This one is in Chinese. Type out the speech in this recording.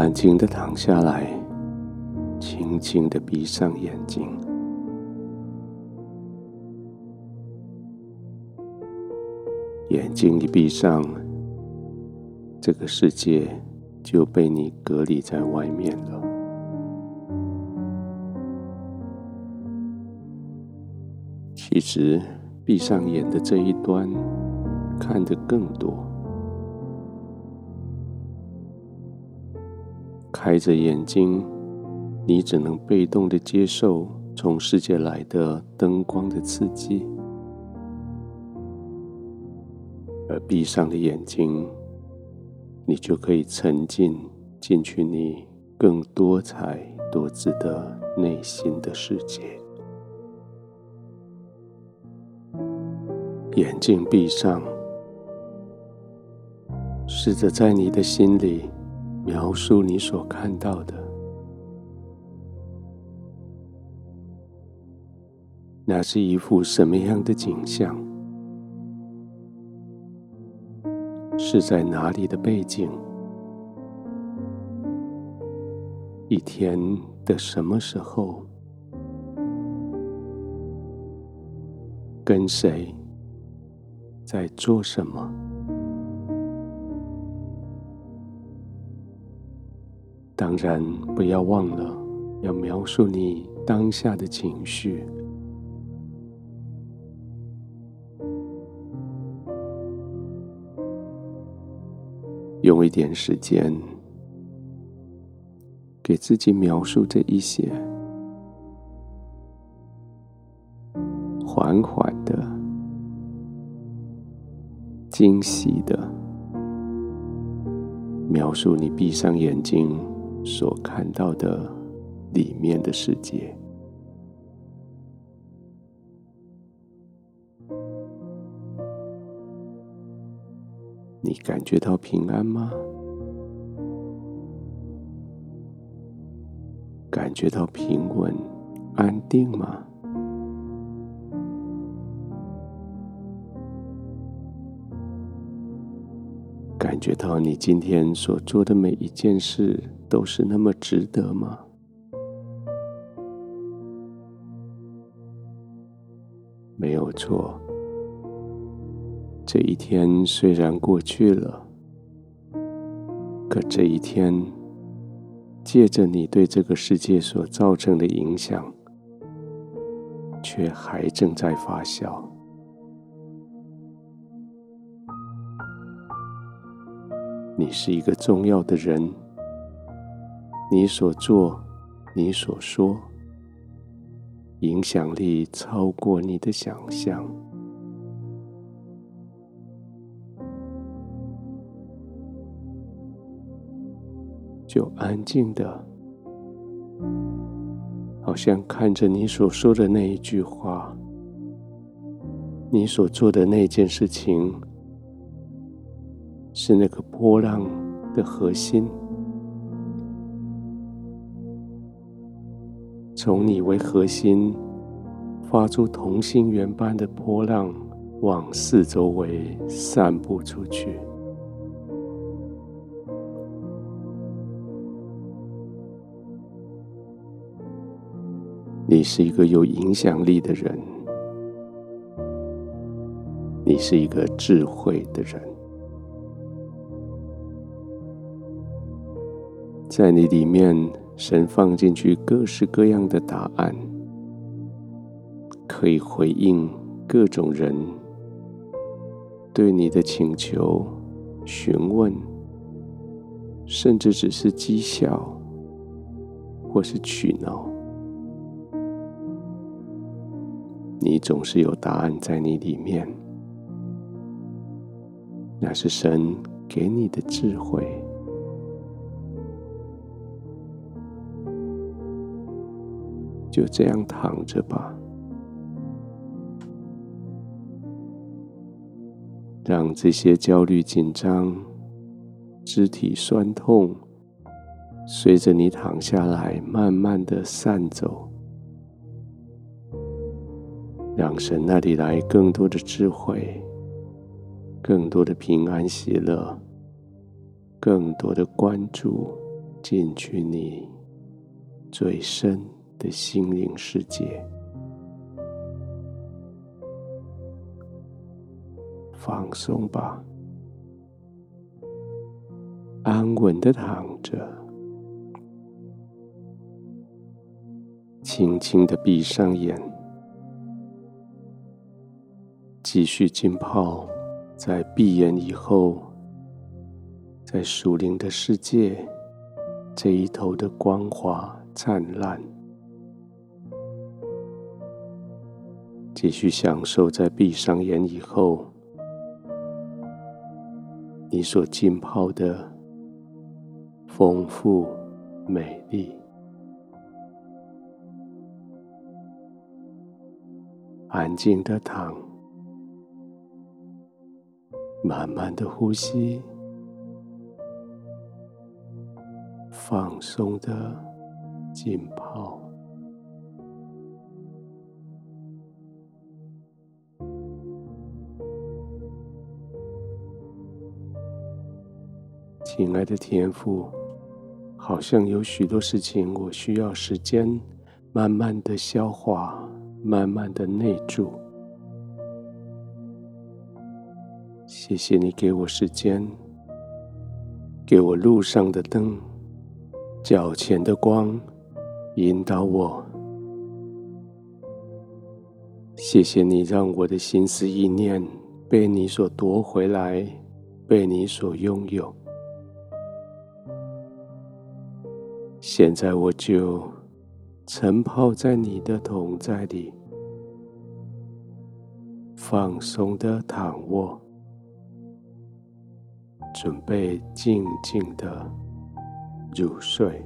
安静的躺下来，轻轻的闭上眼睛。眼睛一闭上，这个世界就被你隔离在外面了。其实，闭上眼的这一端，看得更多；开着眼睛，你只能被动的接受从世界来的灯光的刺激。而闭上的眼睛，你就可以沉浸进去你更多彩多姿的内心的世界。眼睛闭上，试着在你的心里描述你所看到的，那是一幅什么样的景象？是在哪里的背景？一天的什么时候？跟谁？在做什么？当然，不要忘了要描述你当下的情绪。用一点时间，给自己描述这一些，缓缓的、惊喜的描述你闭上眼睛所看到的里面的世界。你感觉到平安吗？感觉到平稳、安定吗？觉到你今天所做的每一件事都是那么值得吗？没有错。这一天虽然过去了，可这一天借着你对这个世界所造成的影响，却还正在发酵。你是一个重要的人，你所做、你所说，影响力超过你的想象。就安静的，好像看着你所说的那一句话，你所做的那件事情，是那个波浪的核心，从你为核心，发出同心圆般的波浪，往四周围散布出去。你是一个有影响力的人，你是一个智慧的人，在你里面，神放进去各式各样的答案，可以回应各种人对你的请求、询问，甚至只是讥笑或是取闹。你总是有答案在你里面，那是神给你的智慧。就这样躺着吧，让这些焦虑、紧张、肢体酸痛，随着你躺下来，慢慢的散走。让神那里来更多的智慧，更多的平安喜乐，更多的关注进去你最深的心灵世界，放松吧，安稳的躺着，轻轻的闭上眼，继续浸泡在闭眼以后，在属灵的世界。这一头的光华灿烂，继续享受在闭上眼以后，你所浸泡的丰富美丽。安静的躺，慢慢的呼吸。放松的浸泡，亲爱的天父，好像有许多事情我需要时间慢慢的消化，慢慢的内住。谢谢你给我时间，给我路上的灯。脚前的光引导我，谢谢你让我的心思意念被你所夺回来，被你所拥有。现在我就沉泡在你的桶在里，放松的躺卧，准备静静的。入睡。